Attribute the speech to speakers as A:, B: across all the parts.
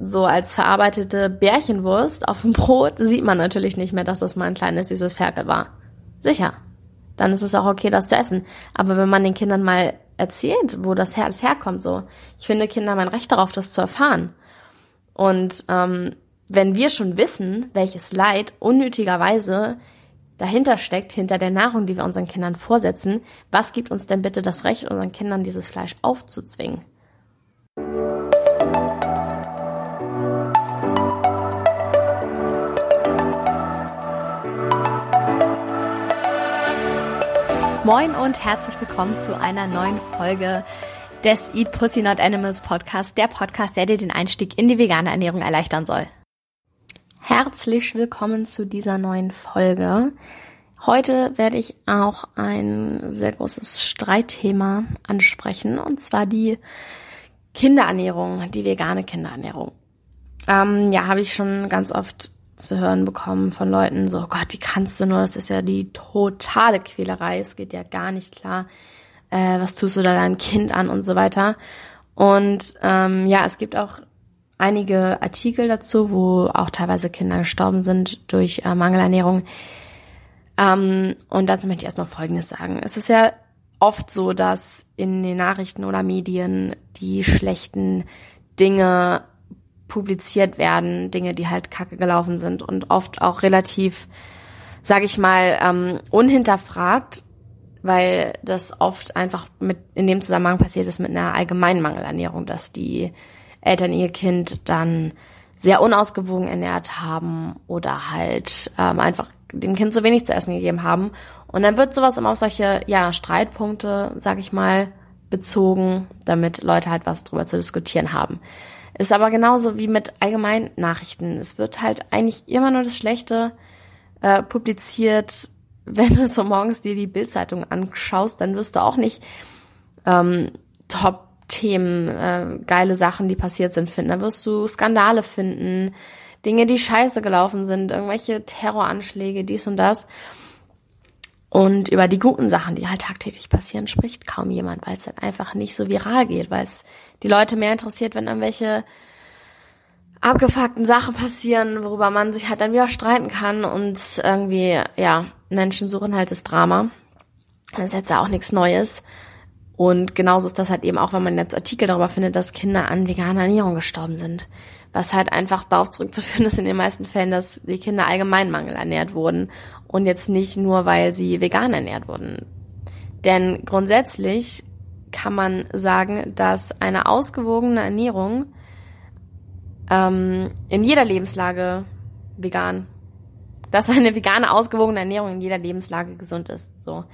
A: so als verarbeitete Bärchenwurst auf dem Brot sieht man natürlich nicht mehr, dass das mal ein kleines süßes Ferkel war. Sicher. Dann ist es auch okay, das zu essen. Aber wenn man den Kindern mal erzählt, wo das Herz herkommt, so, ich finde, Kinder haben ein Recht darauf, das zu erfahren. Und ähm, wenn wir schon wissen, welches Leid unnötigerweise dahinter steckt, hinter der Nahrung, die wir unseren Kindern vorsetzen, was gibt uns denn bitte das Recht, unseren Kindern dieses Fleisch aufzuzwingen? Moin und herzlich willkommen zu einer neuen Folge des Eat Pussy Not Animals Podcast, der Podcast, der dir den Einstieg in die vegane Ernährung erleichtern soll. Herzlich willkommen zu dieser neuen Folge. Heute werde ich auch ein sehr großes Streitthema ansprechen, und zwar die Kinderernährung, die vegane Kinderernährung. Ähm, ja, habe ich schon ganz oft zu hören bekommen von Leuten, so, oh Gott, wie kannst du nur, das ist ja die totale Quälerei, es geht ja gar nicht klar, äh, was tust du da deinem Kind an und so weiter. Und ähm, ja, es gibt auch einige Artikel dazu, wo auch teilweise Kinder gestorben sind durch äh, Mangelernährung. Ähm, und dazu möchte ich erstmal Folgendes sagen. Es ist ja oft so, dass in den Nachrichten oder Medien die schlechten Dinge publiziert werden, Dinge, die halt kacke gelaufen sind und oft auch relativ, sage ich mal, ähm, unhinterfragt, weil das oft einfach mit in dem Zusammenhang passiert ist mit einer allgemeinen Mangelernährung, dass die Eltern ihr Kind dann sehr unausgewogen ernährt haben oder halt ähm, einfach dem Kind zu wenig zu essen gegeben haben. Und dann wird sowas immer auf solche ja, Streitpunkte, sag ich mal, bezogen, damit Leute halt was drüber zu diskutieren haben. Ist aber genauso wie mit allgemeinen Nachrichten. Es wird halt eigentlich immer nur das Schlechte äh, publiziert. Wenn du so morgens dir die Bildzeitung anschaust, dann wirst du auch nicht ähm, Top-Themen, äh, geile Sachen, die passiert sind, finden. Da wirst du Skandale finden, Dinge, die scheiße gelaufen sind, irgendwelche Terroranschläge, dies und das. Und über die guten Sachen, die halt tagtäglich passieren, spricht kaum jemand, weil es halt einfach nicht so viral geht, weil es die Leute mehr interessiert, wenn irgendwelche abgefuckten Sachen passieren, worüber man sich halt dann wieder streiten kann und irgendwie, ja, Menschen suchen halt das Drama. Das ist jetzt ja auch nichts Neues. Und genauso ist das halt eben auch, wenn man jetzt Artikel darüber findet, dass Kinder an veganer Ernährung gestorben sind. Was halt einfach darauf zurückzuführen ist in den meisten Fällen, dass die Kinder allgemein mangelernährt wurden und jetzt nicht nur, weil sie vegan ernährt wurden. Denn grundsätzlich kann man sagen, dass eine ausgewogene Ernährung ähm, in jeder Lebenslage vegan, dass eine vegane ausgewogene Ernährung in jeder Lebenslage gesund ist. So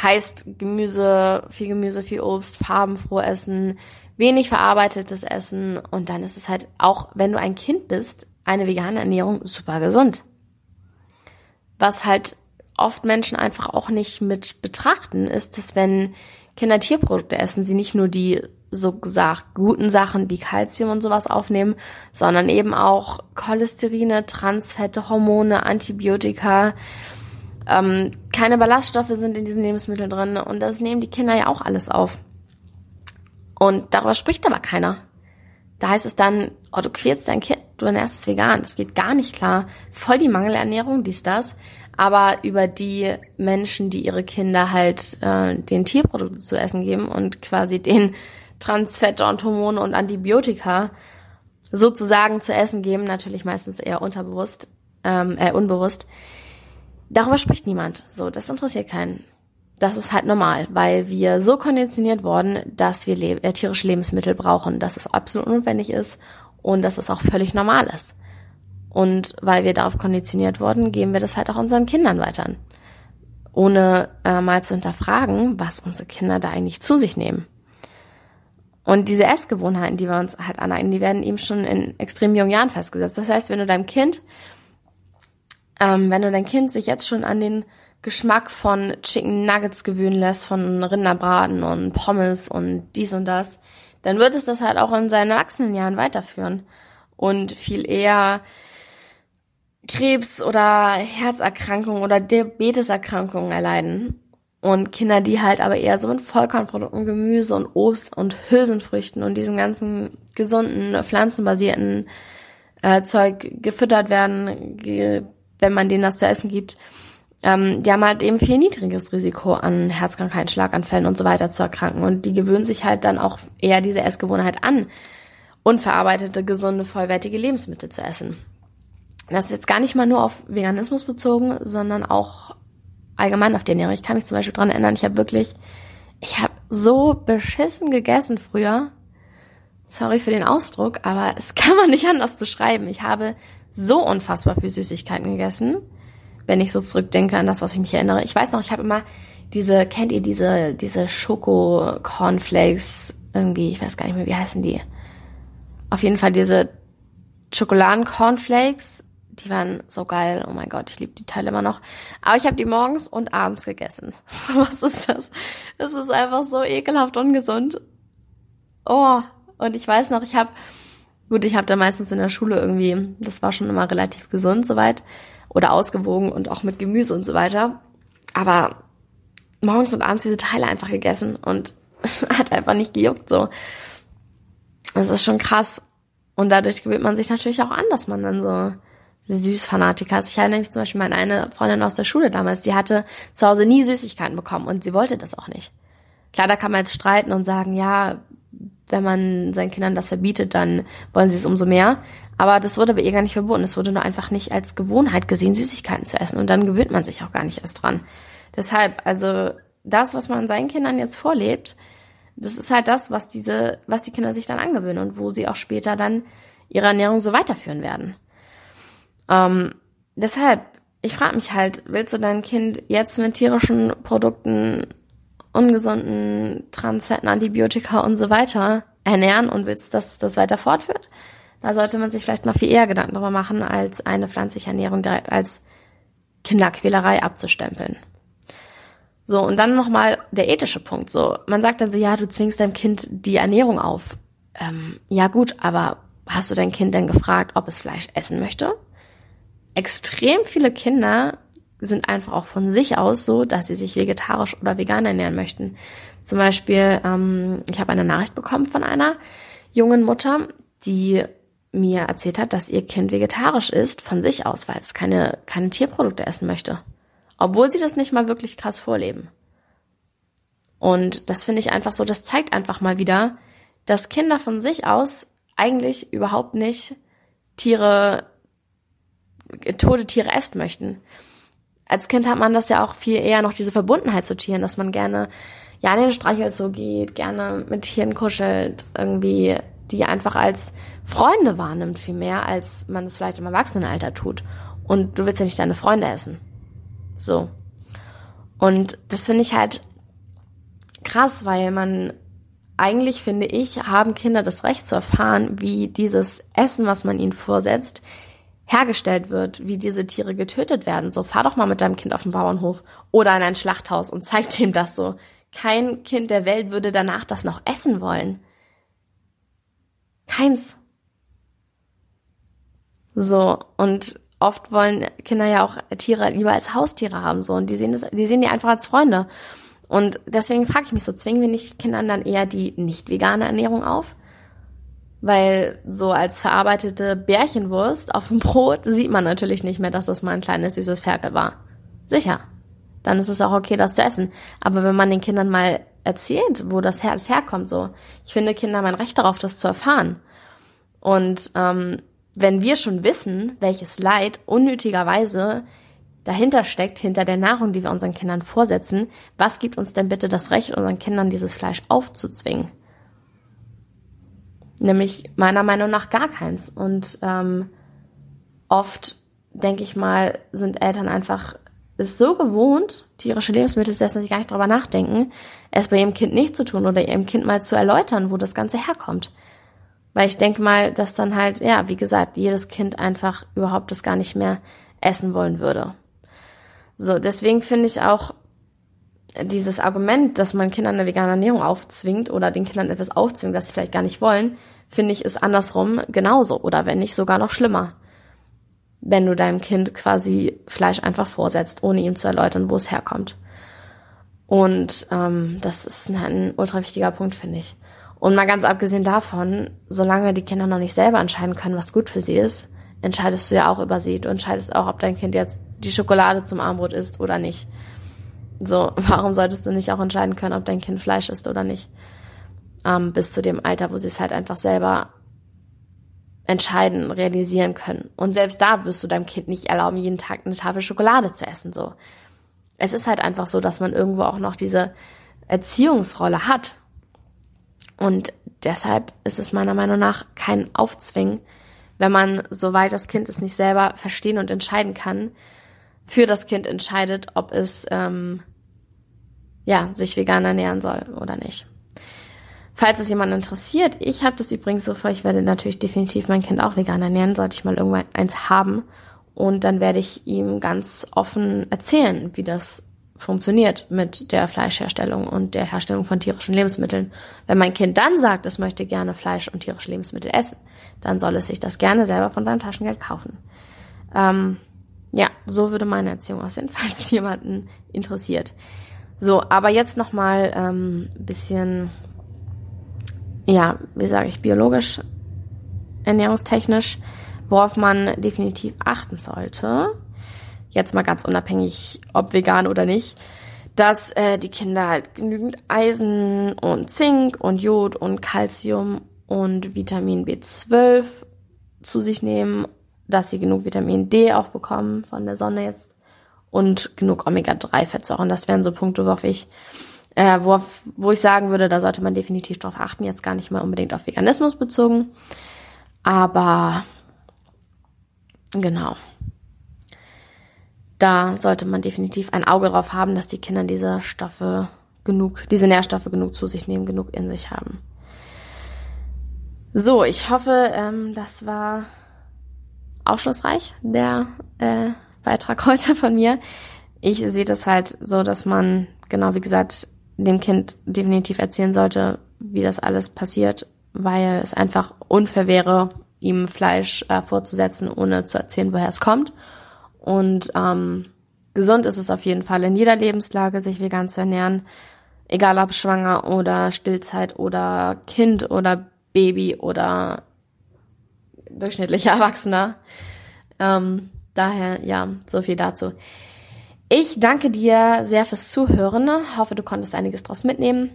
A: heißt Gemüse, viel Gemüse, viel Obst, farbenfroh essen, wenig verarbeitetes Essen und dann ist es halt auch, wenn du ein Kind bist, eine vegane Ernährung super gesund. Was halt oft Menschen einfach auch nicht mit betrachten, ist, dass wenn Kinder Tierprodukte essen, sie nicht nur die so gesagt guten Sachen wie Kalzium und sowas aufnehmen, sondern eben auch Cholesterine, Transfette, Hormone, Antibiotika. Ähm, keine Ballaststoffe sind in diesen Lebensmitteln drin und das nehmen die Kinder ja auch alles auf. Und darüber spricht aber keiner. Da heißt es dann, oh, du quälst dein Kind, du ernährst es vegan. Das geht gar nicht klar. Voll die Mangelernährung, dies, das aber über die Menschen, die ihre Kinder halt äh, den Tierprodukte zu essen geben und quasi den Transfette und Hormone und Antibiotika sozusagen zu essen geben, natürlich meistens eher unterbewusst, ähm, äh, unbewusst. Darüber spricht niemand. So, das interessiert keinen. Das ist halt normal, weil wir so konditioniert worden, dass wir le äh, tierische Lebensmittel brauchen, dass es absolut notwendig ist und dass es auch völlig normal ist. Und weil wir darauf konditioniert wurden, geben wir das halt auch unseren Kindern weiter. Ohne äh, mal zu hinterfragen, was unsere Kinder da eigentlich zu sich nehmen. Und diese Essgewohnheiten, die wir uns halt aneignen, die werden eben schon in extrem jungen Jahren festgesetzt. Das heißt, wenn du deinem Kind, ähm, wenn du dein Kind sich jetzt schon an den Geschmack von Chicken Nuggets gewöhnen lässt, von Rinderbraten und Pommes und dies und das, dann wird es das halt auch in seinen Erwachsenenjahren weiterführen. Und viel eher Krebs oder Herzerkrankungen oder Diabeteserkrankungen erleiden. Und Kinder, die halt aber eher so mit Vollkornprodukten, Gemüse und Obst und Hülsenfrüchten und diesem ganzen gesunden, pflanzenbasierten äh, Zeug gefüttert werden, ge wenn man denen das zu essen gibt, ähm, die haben halt eben viel niedriges Risiko an Herzkrankheiten, Schlaganfällen und so weiter zu erkranken. Und die gewöhnen sich halt dann auch eher diese Essgewohnheit an, unverarbeitete, gesunde, vollwertige Lebensmittel zu essen. Das ist jetzt gar nicht mal nur auf Veganismus bezogen, sondern auch allgemein auf die Ernährung. Ich kann mich zum Beispiel dran erinnern, ich habe wirklich, ich habe so beschissen gegessen früher. Sorry für den Ausdruck, aber es kann man nicht anders beschreiben. Ich habe so unfassbar viel Süßigkeiten gegessen, wenn ich so zurückdenke an das, was ich mich erinnere. Ich weiß noch, ich habe immer diese, kennt ihr diese, diese Schoko-Cornflakes irgendwie, ich weiß gar nicht mehr, wie heißen die? Auf jeden Fall diese Schokoladen-Cornflakes, die waren so geil. Oh mein Gott, ich liebe die Teile immer noch. Aber ich habe die morgens und abends gegessen. was ist das? Das ist einfach so ekelhaft ungesund. Oh, und ich weiß noch, ich habe Gut, ich habe da meistens in der Schule irgendwie, das war schon immer relativ gesund soweit oder ausgewogen und auch mit Gemüse und so weiter. Aber morgens und abends diese Teile einfach gegessen und es hat einfach nicht gejuckt so. Das ist schon krass. Und dadurch gewöhnt man sich natürlich auch an, dass man dann so Süßfanatiker ist. Ich erinnere mich zum Beispiel an eine Freundin aus der Schule damals, die hatte zu Hause nie Süßigkeiten bekommen und sie wollte das auch nicht. Klar, da kann man jetzt streiten und sagen, ja, wenn man seinen Kindern das verbietet, dann wollen sie es umso mehr. Aber das wurde bei ihr gar nicht verboten. Es wurde nur einfach nicht als Gewohnheit gesehen, Süßigkeiten zu essen. Und dann gewöhnt man sich auch gar nicht erst dran. Deshalb, also das, was man seinen Kindern jetzt vorlebt, das ist halt das, was diese, was die Kinder sich dann angewöhnen und wo sie auch später dann ihre Ernährung so weiterführen werden. Ähm, deshalb, ich frage mich halt, willst du dein Kind jetzt mit tierischen Produkten ungesunden Transfetten, Antibiotika und so weiter ernähren und willst, dass das weiter fortführt, da sollte man sich vielleicht mal viel eher Gedanken darüber machen, als eine pflanzliche Ernährung direkt als Kinderquälerei abzustempeln. So, und dann nochmal der ethische Punkt. So, man sagt dann so, ja, du zwingst deinem Kind die Ernährung auf. Ähm, ja gut, aber hast du dein Kind denn gefragt, ob es Fleisch essen möchte? Extrem viele Kinder sind einfach auch von sich aus so, dass sie sich vegetarisch oder vegan ernähren möchten. Zum Beispiel, ähm, ich habe eine Nachricht bekommen von einer jungen Mutter, die mir erzählt hat, dass ihr Kind vegetarisch ist von sich aus, weil es keine, keine Tierprodukte essen möchte. Obwohl sie das nicht mal wirklich krass vorleben. Und das finde ich einfach so, das zeigt einfach mal wieder, dass Kinder von sich aus eigentlich überhaupt nicht Tiere, tote Tiere essen möchten als Kind hat man das ja auch viel eher noch diese Verbundenheit zu Tieren, dass man gerne ja in den Streichelzoo geht, gerne mit Tieren kuschelt, irgendwie die einfach als Freunde wahrnimmt, viel mehr, als man es vielleicht im Erwachsenenalter tut. Und du willst ja nicht deine Freunde essen. So. Und das finde ich halt krass, weil man eigentlich finde ich, haben Kinder das Recht zu erfahren, wie dieses Essen, was man ihnen vorsetzt, hergestellt wird, wie diese Tiere getötet werden. So, fahr doch mal mit deinem Kind auf den Bauernhof oder in ein Schlachthaus und zeig dem das so. Kein Kind der Welt würde danach das noch essen wollen. Keins. So, und oft wollen Kinder ja auch Tiere lieber als Haustiere haben, so, und die sehen das, die sehen die einfach als Freunde. Und deswegen frage ich mich so, zwingen wir nicht Kindern dann eher die nicht vegane Ernährung auf? Weil so als verarbeitete Bärchenwurst auf dem Brot sieht man natürlich nicht mehr, dass das mal ein kleines süßes Ferkel war. Sicher. Dann ist es auch okay, das zu essen. Aber wenn man den Kindern mal erzählt, wo das Herz herkommt, so, ich finde, Kinder haben ein Recht darauf, das zu erfahren. Und ähm, wenn wir schon wissen, welches Leid unnötigerweise dahinter steckt, hinter der Nahrung, die wir unseren Kindern vorsetzen, was gibt uns denn bitte das Recht, unseren Kindern dieses Fleisch aufzuzwingen? Nämlich meiner Meinung nach gar keins. Und ähm, oft, denke ich mal, sind Eltern einfach es so gewohnt, tierische Lebensmittel zu essen, dass sie gar nicht drüber nachdenken, es bei ihrem Kind nicht zu tun oder ihrem Kind mal zu erläutern, wo das Ganze herkommt. Weil ich denke mal, dass dann halt, ja, wie gesagt, jedes Kind einfach überhaupt das gar nicht mehr essen wollen würde. So, deswegen finde ich auch dieses Argument, dass man Kindern eine vegane Ernährung aufzwingt oder den Kindern etwas aufzwingt, das sie vielleicht gar nicht wollen, finde ich, ist andersrum genauso oder wenn nicht sogar noch schlimmer. Wenn du deinem Kind quasi Fleisch einfach vorsetzt, ohne ihm zu erläutern, wo es herkommt. Und ähm, das ist ein, ein ultra wichtiger Punkt, finde ich. Und mal ganz abgesehen davon, solange die Kinder noch nicht selber entscheiden können, was gut für sie ist, entscheidest du ja auch über sie. Du entscheidest auch, ob dein Kind jetzt die Schokolade zum Armbrot isst oder nicht. So, warum solltest du nicht auch entscheiden können, ob dein Kind Fleisch isst oder nicht? Ähm, bis zu dem Alter, wo sie es halt einfach selber entscheiden, realisieren können. Und selbst da wirst du deinem Kind nicht erlauben, jeden Tag eine Tafel Schokolade zu essen, so. Es ist halt einfach so, dass man irgendwo auch noch diese Erziehungsrolle hat. Und deshalb ist es meiner Meinung nach kein Aufzwingen, wenn man, soweit das Kind es nicht selber verstehen und entscheiden kann, für das Kind entscheidet, ob es ähm, ja sich vegan ernähren soll oder nicht. Falls es jemand interessiert, ich habe das übrigens so vor, ich werde natürlich definitiv mein Kind auch vegan ernähren, sollte ich mal irgendwann eins haben. Und dann werde ich ihm ganz offen erzählen, wie das funktioniert mit der Fleischherstellung und der Herstellung von tierischen Lebensmitteln. Wenn mein Kind dann sagt, es möchte gerne Fleisch und tierische Lebensmittel essen, dann soll es sich das gerne selber von seinem Taschengeld kaufen. Ähm, ja, so würde meine Erziehung aussehen, falls jemanden interessiert. So, aber jetzt nochmal ähm, bisschen, ja, wie sage ich, biologisch, ernährungstechnisch, worauf man definitiv achten sollte. Jetzt mal ganz unabhängig, ob vegan oder nicht, dass äh, die Kinder halt genügend Eisen und Zink und Jod und Calcium und Vitamin B12 zu sich nehmen, dass sie genug Vitamin D auch bekommen von der Sonne jetzt und genug Omega-3-Fettsäuren. Das wären so Punkte, worauf ich, äh, wo, wo ich sagen würde, da sollte man definitiv drauf achten. Jetzt gar nicht mal unbedingt auf Veganismus bezogen, aber genau. Da sollte man definitiv ein Auge drauf haben, dass die Kinder diese Stoffe genug, diese Nährstoffe genug zu sich nehmen, genug in sich haben. So, ich hoffe, ähm, das war aufschlussreich, der äh, Beitrag heute von mir. Ich sehe das halt so, dass man, genau wie gesagt, dem Kind definitiv erzählen sollte, wie das alles passiert, weil es einfach unfair wäre, ihm Fleisch äh, vorzusetzen, ohne zu erzählen, woher es kommt. Und ähm, gesund ist es auf jeden Fall in jeder Lebenslage, sich vegan zu ernähren, egal ob schwanger oder Stillzeit oder Kind oder Baby oder durchschnittlicher Erwachsener. Ähm, daher, ja, so viel dazu. Ich danke dir sehr fürs Zuhören. Hoffe, du konntest einiges draus mitnehmen.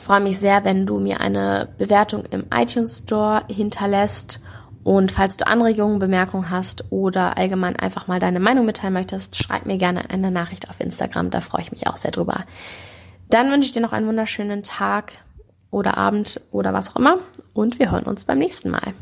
A: freue mich sehr, wenn du mir eine Bewertung im iTunes Store hinterlässt. Und falls du Anregungen, Bemerkungen hast oder allgemein einfach mal deine Meinung mitteilen möchtest, schreib mir gerne eine Nachricht auf Instagram. Da freue ich mich auch sehr drüber. Dann wünsche ich dir noch einen wunderschönen Tag oder Abend oder was auch immer. Und wir hören uns beim nächsten Mal.